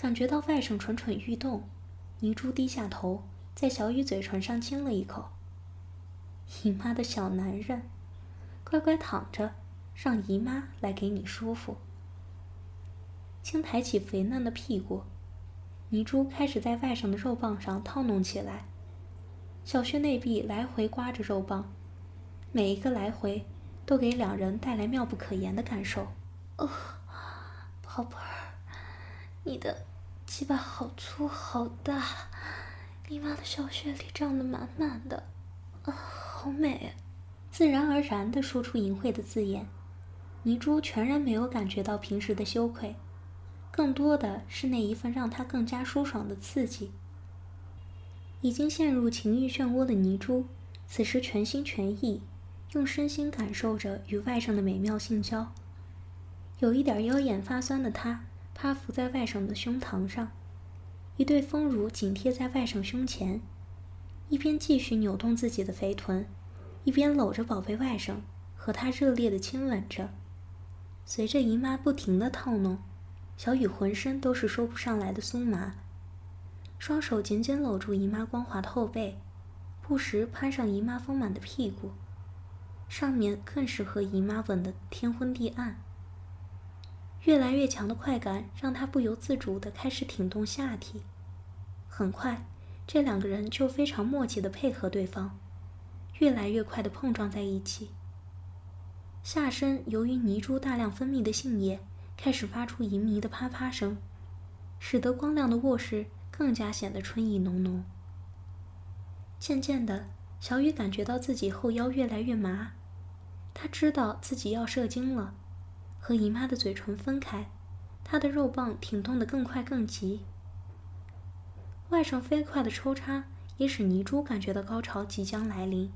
感觉到外甥蠢蠢欲动，泥珠低下头，在小雨嘴唇上亲了一口。姨妈的小男人，乖乖躺着，让姨妈来给你舒服。轻抬起肥嫩的屁股，泥珠开始在外甥的肉棒上套弄起来，小穴内壁来回刮着肉棒，每一个来回都给两人带来妙不可言的感受。哦，宝贝儿，你的鸡巴好粗好大，你妈的小穴里胀得满满的，啊，好美！自然而然地说出淫秽的字眼，泥珠全然没有感觉到平时的羞愧。更多的是那一份让他更加舒爽的刺激。已经陷入情欲漩涡的泥珠，此时全心全意，用身心感受着与外甥的美妙性交。有一点腰眼发酸的他，趴伏在外甥的胸膛上，一对丰乳紧贴在外甥胸前，一边继续扭动自己的肥臀，一边搂着宝贝外甥，和他热烈的亲吻着。随着姨妈不停的套弄。小雨浑身都是说不上来的酥麻，双手紧紧搂住姨妈光滑的后背，不时攀上姨妈丰满的屁股，上面更是和姨妈吻得天昏地暗。越来越强的快感让他不由自主地开始挺动下体，很快，这两个人就非常默契地配合对方，越来越快地碰撞在一起。下身由于泥珠大量分泌的性液。开始发出淫迷的啪啪声，使得光亮的卧室更加显得春意浓浓。渐渐的，小雨感觉到自己后腰越来越麻，他知道自己要射精了，和姨妈的嘴唇分开，他的肉棒挺动得更快更急。外甥飞快的抽插也使泥珠感觉到高潮即将来临。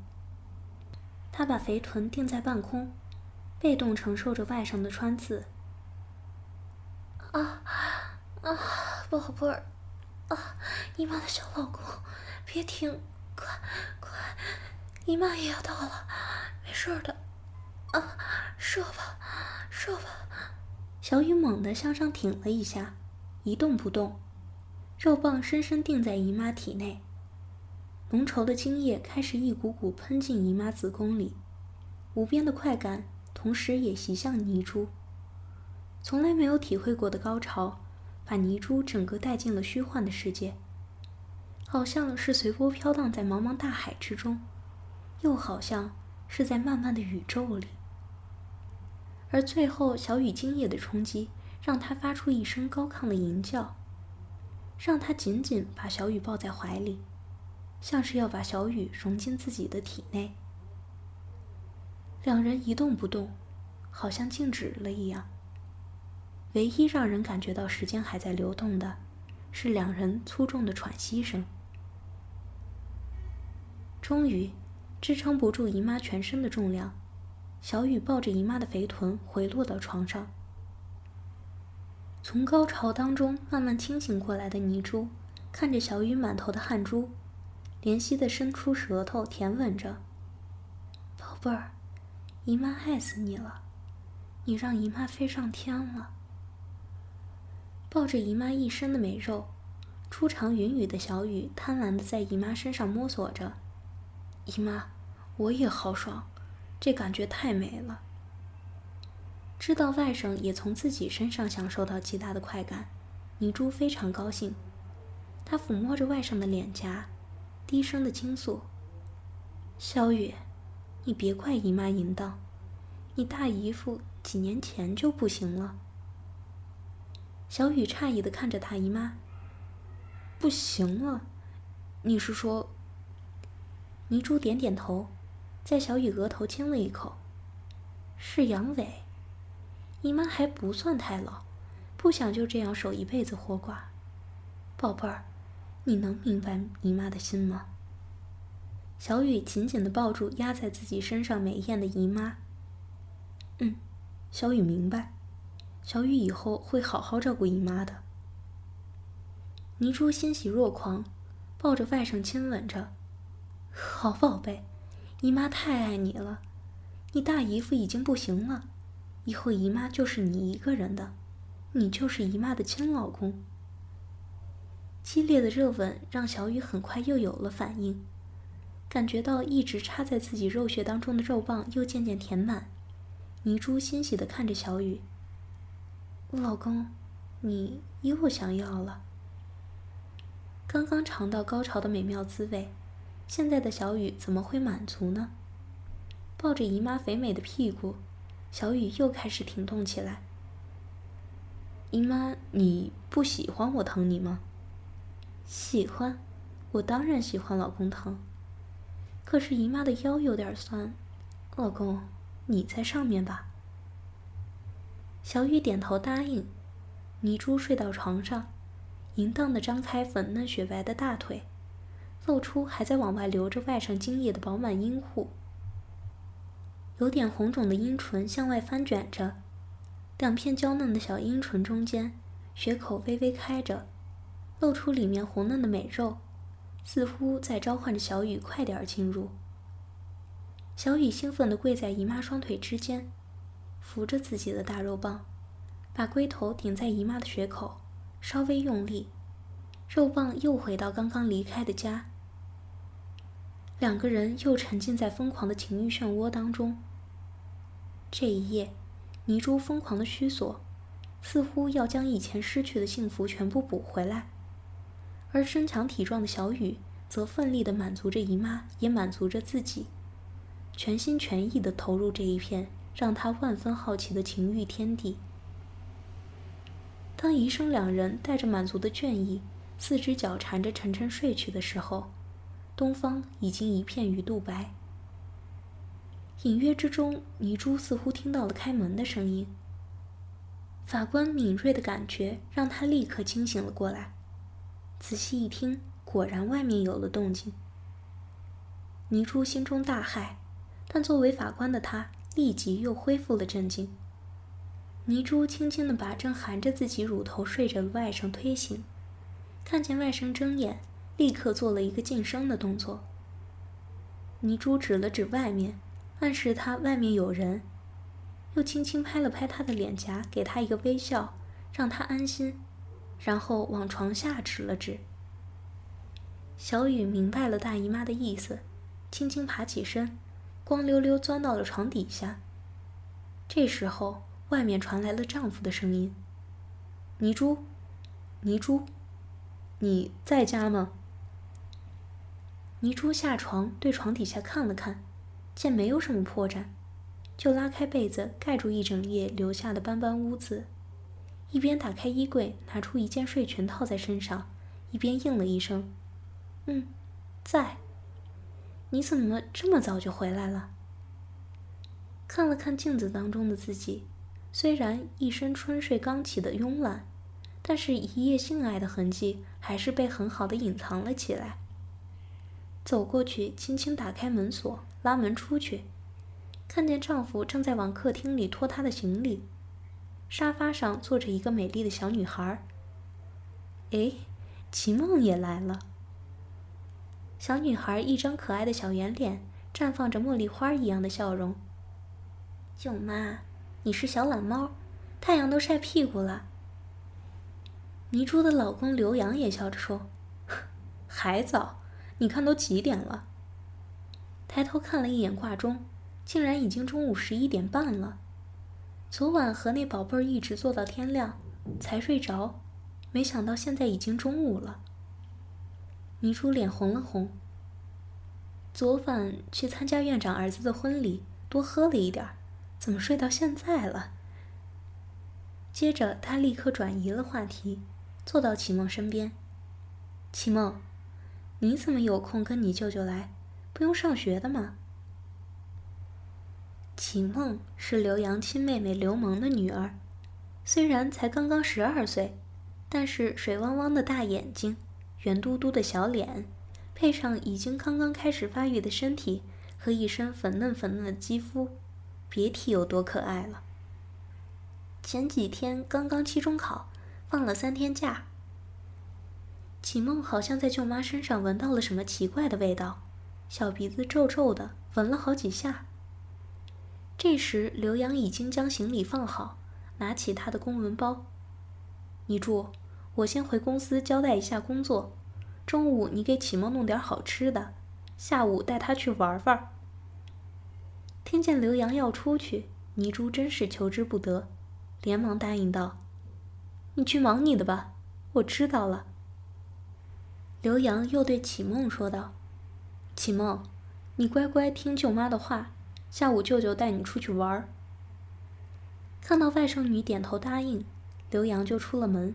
他把肥臀定在半空，被动承受着外甥的穿刺。啊啊，宝贝儿，啊，姨妈的小老公，别停，快快，姨妈也要到了，没事的，啊，射吧，射吧。小雨猛地向上挺了一下，一动不动，肉棒深深钉在姨妈体内，浓稠的精液开始一股股喷进姨妈子宫里，无边的快感同时也袭向泥珠。从来没有体会过的高潮，把泥珠整个带进了虚幻的世界，好像是随波飘荡在茫茫大海之中，又好像是在漫漫的宇宙里。而最后，小雨精液的冲击，让他发出一声高亢的吟叫，让他紧紧把小雨抱在怀里，像是要把小雨融进自己的体内。两人一动不动，好像静止了一样。唯一让人感觉到时间还在流动的，是两人粗重的喘息声。终于，支撑不住姨妈全身的重量，小雨抱着姨妈的肥臀回落到床上。从高潮当中慢慢清醒过来的泥珠，看着小雨满头的汗珠，怜惜的伸出舌头舔吻着：“宝贝儿，姨妈爱死你了，你让姨妈飞上天了。”抱着姨妈一身的美肉，初尝云雨的小雨贪婪的在姨妈身上摸索着。姨妈，我也好爽，这感觉太美了。知道外甥也从自己身上享受到极大的快感，倪珠非常高兴。她抚摸着外甥的脸颊，低声的倾诉：“小雨，你别怪姨妈淫荡，你大姨夫几年前就不行了。”小雨诧异的看着大姨妈。不行了，你是说？泥珠点点头，在小雨额头亲了一口。是阳痿，姨妈还不算太老，不想就这样守一辈子活寡。宝贝儿，你能明白姨妈的心吗？小雨紧紧的抱住压在自己身上美艳的姨妈。嗯，小雨明白。小雨以后会好好照顾姨妈的。泥珠欣喜若狂，抱着外甥亲吻着：“ 好宝贝，姨妈太爱你了。你大姨夫已经不行了，以后姨妈就是你一个人的，你就是姨妈的亲老公。激烈的热吻让小雨很快又有了反应，感觉到一直插在自己肉穴当中的肉棒又渐渐填满。泥珠欣喜地看着小雨：“老公，你又想要了。”刚刚尝到高潮的美妙滋味，现在的小雨怎么会满足呢？抱着姨妈肥美的屁股，小雨又开始挺动起来。姨妈，你不喜欢我疼你吗？喜欢，我当然喜欢老公疼。可是姨妈的腰有点酸，老公，你在上面吧。小雨点头答应。泥珠睡到床上，淫荡的张开粉嫩雪白的大腿，露出还在往外流着外甥精液的饱满阴户，有点红肿的阴唇向外翻卷着。两片娇嫩的小阴唇中间，血口微微开着，露出里面红嫩的美肉，似乎在召唤着小雨快点进入。小雨兴奋地跪在姨妈双腿之间，扶着自己的大肉棒，把龟头顶在姨妈的血口，稍微用力，肉棒又回到刚刚离开的家。两个人又沉浸在疯狂的情欲漩涡当中。这一夜。泥珠疯狂的虚索，似乎要将以前失去的幸福全部补回来，而身强体壮的小雨则奋力的满足着姨妈，也满足着自己，全心全意的投入这一片让他万分好奇的情欲天地。当姨生两人带着满足的倦意，四只脚缠着沉沉睡去的时候，东方已经一片鱼肚白。隐约之中，泥珠似乎听到了开门的声音。法官敏锐的感觉让他立刻清醒了过来，仔细一听，果然外面有了动静。泥珠心中大骇，但作为法官的他立即又恢复了镇静。泥珠轻轻地把正含着自己乳头睡着的外甥推醒，看见外甥睁眼，立刻做了一个噤声的动作。泥珠指了指外面。暗示他外面有人，又轻轻拍了拍他的脸颊，给他一个微笑，让他安心，然后往床下指了指。小雨明白了大姨妈的意思，轻轻爬起身，光溜溜钻到了床底下。这时候，外面传来了丈夫的声音：“泥珠，泥珠，你在家吗？”泥珠下床，对床底下看了看。见没有什么破绽，就拉开被子盖住一整夜留下的斑斑污渍，一边打开衣柜拿出一件睡裙套在身上，一边应了一声：“嗯，在。”“你怎么这么早就回来了？”看了看镜子当中的自己，虽然一身春睡刚起的慵懒，但是一夜性爱的痕迹还是被很好的隐藏了起来。走过去，轻轻打开门锁。拉门出去，看见丈夫正在往客厅里拖她的行李，沙发上坐着一个美丽的小女孩。哎，齐梦也来了。小女孩一张可爱的小圆脸，绽放着茉莉花一样的笑容。舅妈，你是小懒猫，太阳都晒屁股了。泥珠的老公刘洋也笑着说：“还早，你看都几点了。”抬头看了一眼挂钟，竟然已经中午十一点半了。昨晚和那宝贝儿一直坐到天亮，才睡着，没想到现在已经中午了。泥珠脸红了红。昨晚去参加院长儿子的婚礼，多喝了一点儿，怎么睡到现在了？接着他立刻转移了话题，坐到启梦身边。启梦，你怎么有空跟你舅舅来？不用上学的吗？启梦是刘洋亲妹妹刘萌的女儿，虽然才刚刚十二岁，但是水汪汪的大眼睛，圆嘟嘟的小脸，配上已经刚刚开始发育的身体和一身粉嫩粉嫩的肌肤，别提有多可爱了。前几天刚刚期中考，放了三天假。启梦好像在舅妈身上闻到了什么奇怪的味道。小鼻子皱皱的，闻了好几下。这时，刘洋已经将行李放好，拿起他的公文包。你住，我先回公司交代一下工作。中午你给启梦弄点好吃的，下午带他去玩玩。听见刘洋要出去，泥珠真是求之不得，连忙答应道：“你去忙你的吧，我知道了。”刘洋又对启梦说道：“启梦，你乖乖听舅妈的话，下午舅舅带你出去玩。”看到外甥女点头答应，刘洋就出了门。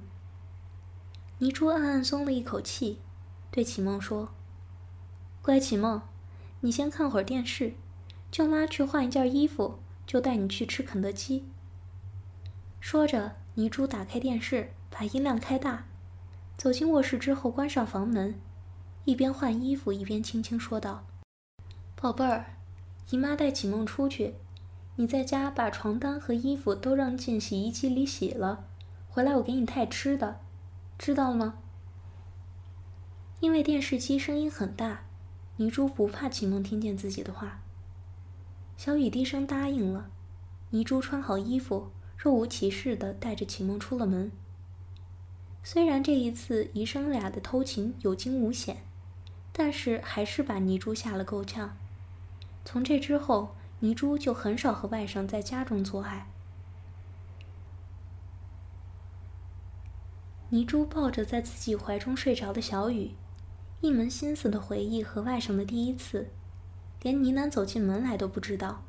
泥珠暗暗松了一口气。对启梦说：“乖，启梦，你先看会儿电视，舅妈去换一件衣服，就带你去吃肯德基。”说着，泥珠打开电视，把音量开大，走进卧室之后关上房门，一边换衣服一边轻轻说道：“宝贝儿，姨妈带启梦出去，你在家把床单和衣服都扔进洗衣机里洗了，回来我给你带吃的，知道了吗？”因为电视机声音很大，泥珠不怕启梦听见自己的话。小雨低声答应了，泥珠穿好衣服，若无其事地带着启梦出了门。虽然这一次姨甥俩的偷情有惊无险，但是还是把泥珠吓了够呛。从这之后，泥珠就很少和外甥在家中做爱。泥珠抱着在自己怀中睡着的小雨。一门心思的回忆和外甥的第一次，连呢喃走进门来都不知道。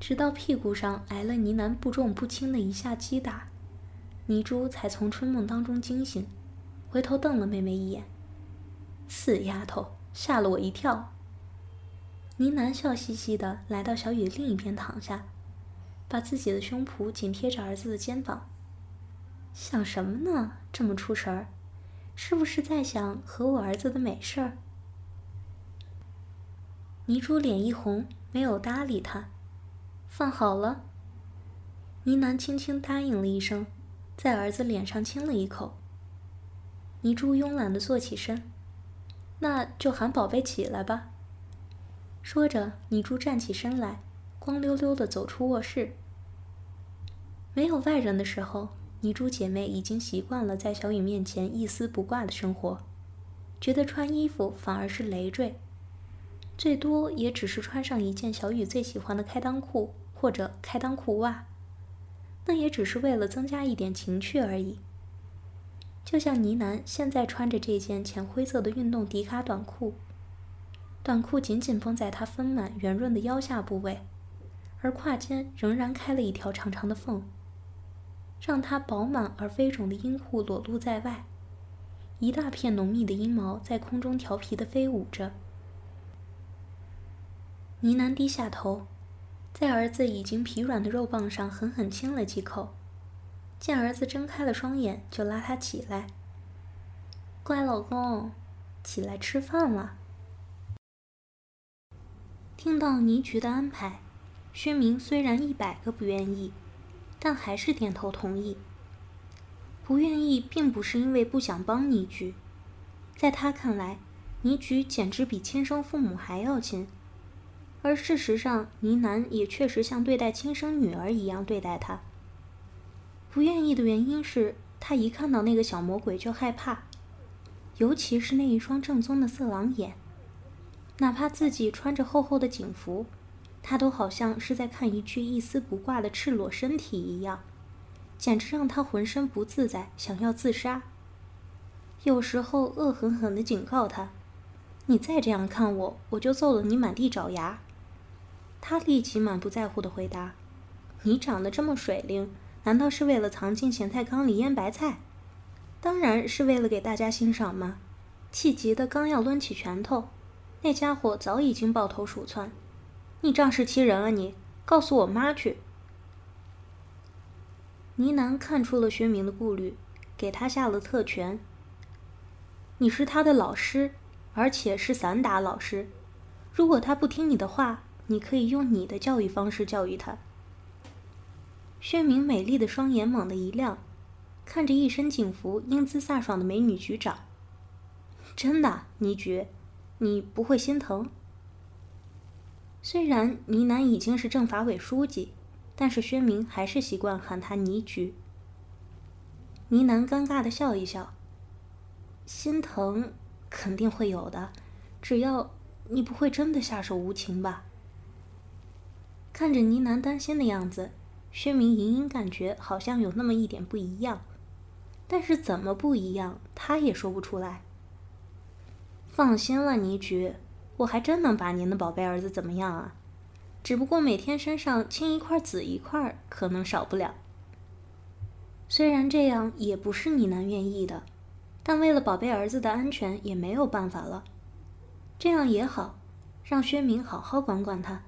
直到屁股上挨了呢喃不重不轻的一下击打，泥珠才从春梦当中惊醒，回头瞪了妹妹一眼：“死丫头，吓了我一跳。”呢喃笑嘻嘻的来到小雨另一边躺下，把自己的胸脯紧贴着儿子的肩膀：“想什么呢？这么出神儿。”是不是在想和我儿子的美事儿？泥珠脸一红，没有搭理他。饭好了。呢喃轻轻答应了一声，在儿子脸上亲了一口。泥珠慵懒的坐起身，那就喊宝贝起来吧。说着，泥珠站起身来，光溜溜的走出卧室。没有外人的时候。泥珠姐妹已经习惯了在小雨面前一丝不挂的生活，觉得穿衣服反而是累赘，最多也只是穿上一件小雨最喜欢的开裆裤或者开裆裤袜，那也只是为了增加一点情趣而已。就像呢喃现在穿着这件浅灰色的运动迪卡短裤，短裤紧紧绷在她丰满圆润的腰下部位，而胯间仍然开了一条长长的缝。让她饱满而飞肿的阴户裸露在外，一大片浓密的阴毛在空中调皮地飞舞着。呢喃低下头，在儿子已经疲软的肉棒上狠狠亲了几口，见儿子睁开了双眼，就拉他起来：“乖老公，起来吃饭了。”听到倪菊的安排，薛明虽然一百个不愿意。但还是点头同意。不愿意，并不是因为不想帮倪菊，在他看来，倪菊简直比亲生父母还要亲。而事实上，倪楠也确实像对待亲生女儿一样对待她。不愿意的原因是他一看到那个小魔鬼就害怕，尤其是那一双正宗的色狼眼，哪怕自己穿着厚厚的警服。他都好像是在看一具一丝不挂的赤裸身体一样，简直让他浑身不自在，想要自杀。有时候恶狠狠地警告他：“你再这样看我，我就揍了你满地找牙。”他立即满不在乎地回答：“你长得这么水灵，难道是为了藏进咸菜缸里腌白菜？当然是为了给大家欣赏嘛！”气急的刚要抡起拳头，那家伙早已经抱头鼠窜。你仗势欺人啊！你告诉我妈去。呢喃看出了薛明的顾虑，给他下了特权。你是他的老师，而且是散打老师。如果他不听你的话，你可以用你的教育方式教育他。薛明美丽的双眼猛地一亮，看着一身警服、英姿飒爽的美女局长。真的，倪局，你不会心疼？虽然倪楠已经是政法委书记，但是薛明还是习惯喊他倪局。倪楠尴尬的笑一笑。心疼肯定会有的，只要你不会真的下手无情吧。看着呢喃担心的样子，薛明隐隐感觉好像有那么一点不一样，但是怎么不一样，他也说不出来。放心了，倪菊，我还真能把您的宝贝儿子怎么样啊？只不过每天身上青一块紫一块，可能少不了。虽然这样也不是你男愿意的。但为了宝贝儿子的安全，也没有办法了。这样也好，让薛明好好管管他。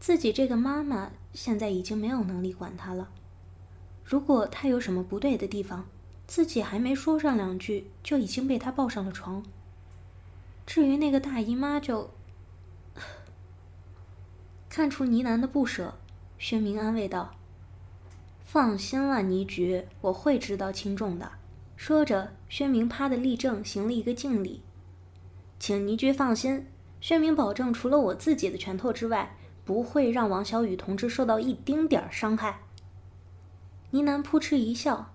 自己这个妈妈现在已经没有能力管他了。如果他有什么不对的地方，自己还没说上两句，就已经被他抱上了床。至于那个大姨妈，就看出倪楠的不舍，薛明安慰道：“放心了，倪菊，我会知道轻重的。”说着，薛明啪的立正，行了一个敬礼，请倪菊放心，薛明保证，除了我自己的拳头之外，不会让王小雨同志受到一丁点儿伤害。倪楠扑哧一笑，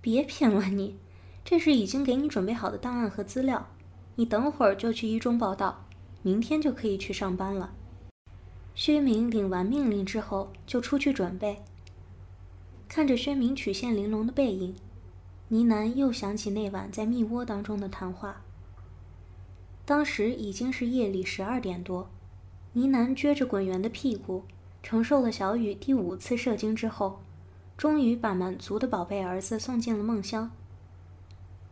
别骗了你，这是已经给你准备好的档案和资料，你等会儿就去一中报道，明天就可以去上班了。薛明领完命令之后，就出去准备。看着薛明曲线玲珑的背影。呢喃又想起那晚在密窝当中的谈话。当时已经是夜里十二点多，呢喃撅着滚圆的屁股，承受了小雨第五次射精之后，终于把满足的宝贝儿子送进了梦乡。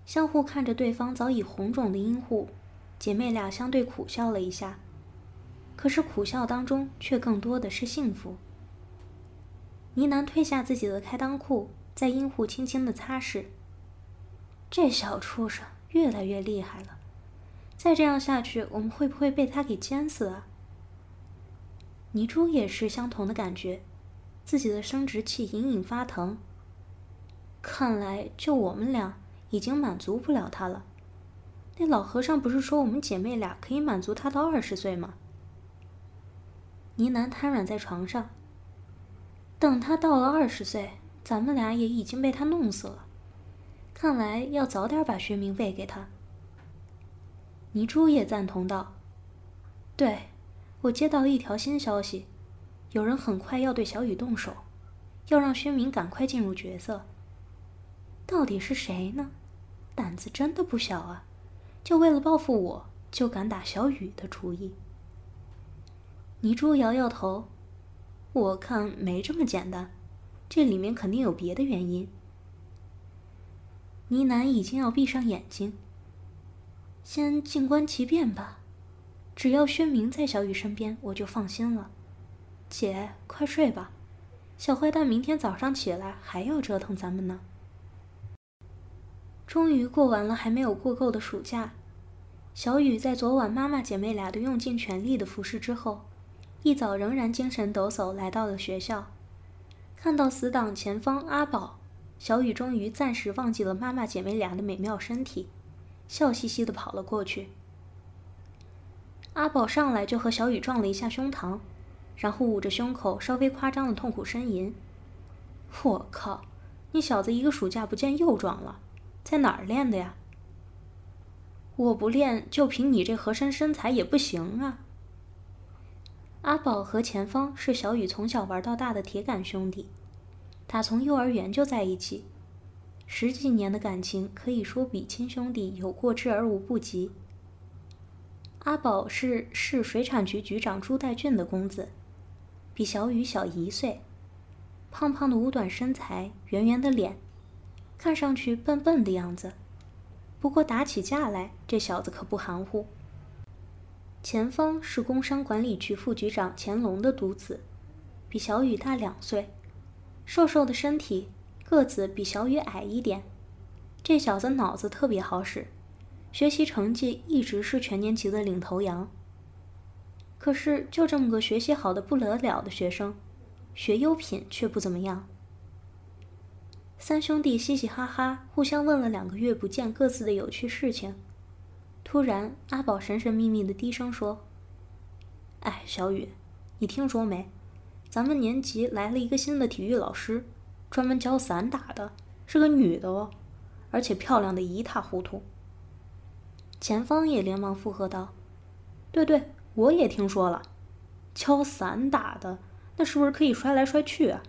相互看着对方早已红肿的阴户，姐妹俩相对苦笑了一下，可是苦笑当中却更多的是幸福。呢喃褪下自己的开裆裤，在阴户轻轻的擦拭。这小畜生越来越厉害了，再这样下去，我们会不会被他给奸死啊？泥珠也是相同的感觉，自己的生殖器隐隐发疼。看来就我们俩已经满足不了他了。那老和尚不是说我们姐妹俩可以满足他到二十岁吗？呢喃瘫软在床上，等他到了二十岁，咱们俩也已经被他弄死了。看来要早点把薛明喂给他。泥珠也赞同道：“对，我接到一条新消息，有人很快要对小雨动手，要让薛明赶快进入角色。到底是谁呢？胆子真的不小啊！就为了报复我，就敢打小雨的主意。”泥珠摇摇头：“我看没这么简单，这里面肯定有别的原因。”呢喃已经要闭上眼睛，先静观其变吧。只要薛明在小雨身边，我就放心了。姐，快睡吧，小坏蛋明天早上起来还要折腾咱们呢。终于过完了还没有过够的暑假，小雨在昨晚妈妈姐妹俩都用尽全力的服侍之后，一早仍然精神抖擞来到了学校，看到死党前方阿宝。小雨终于暂时忘记了妈妈姐妹俩的美妙身体，笑嘻嘻的跑了过去。阿宝上来就和小雨撞了一下胸膛，然后捂着胸口稍微夸张的痛苦呻吟：“我靠，你小子一个暑假不见又壮了，在哪儿练的呀？”“我不练，就凭你这和珅身材也不行啊。”阿宝和前方是小雨从小玩到大的铁杆兄弟。打从幼儿园就在一起，十几年的感情可以说比亲兄弟有过之而无不及。阿宝是市水产局局长朱代俊的公子，比小雨小一岁，胖胖的五短身材，圆圆的脸，看上去笨笨的样子。不过打起架来，这小子可不含糊。前方是工商管理局副局长乾隆的独子，比小雨大两岁。瘦瘦的身体，个子比小雨矮一点，这小子脑子特别好使，学习成绩一直是全年级的领头羊。可是就这么个学习好的不得了的学生，学优品却不怎么样。三兄弟嘻嘻哈哈，互相问了两个月不见各自的有趣事情。突然，阿宝神神秘秘的低声说：“哎，小雨，你听说没？”咱们年级来了一个新的体育老师，专门教散打的，是个女的哦，而且漂亮的一塌糊涂。”前方也连忙附和道：“对对，我也听说了，敲伞打的，那是不是可以摔来摔去啊？”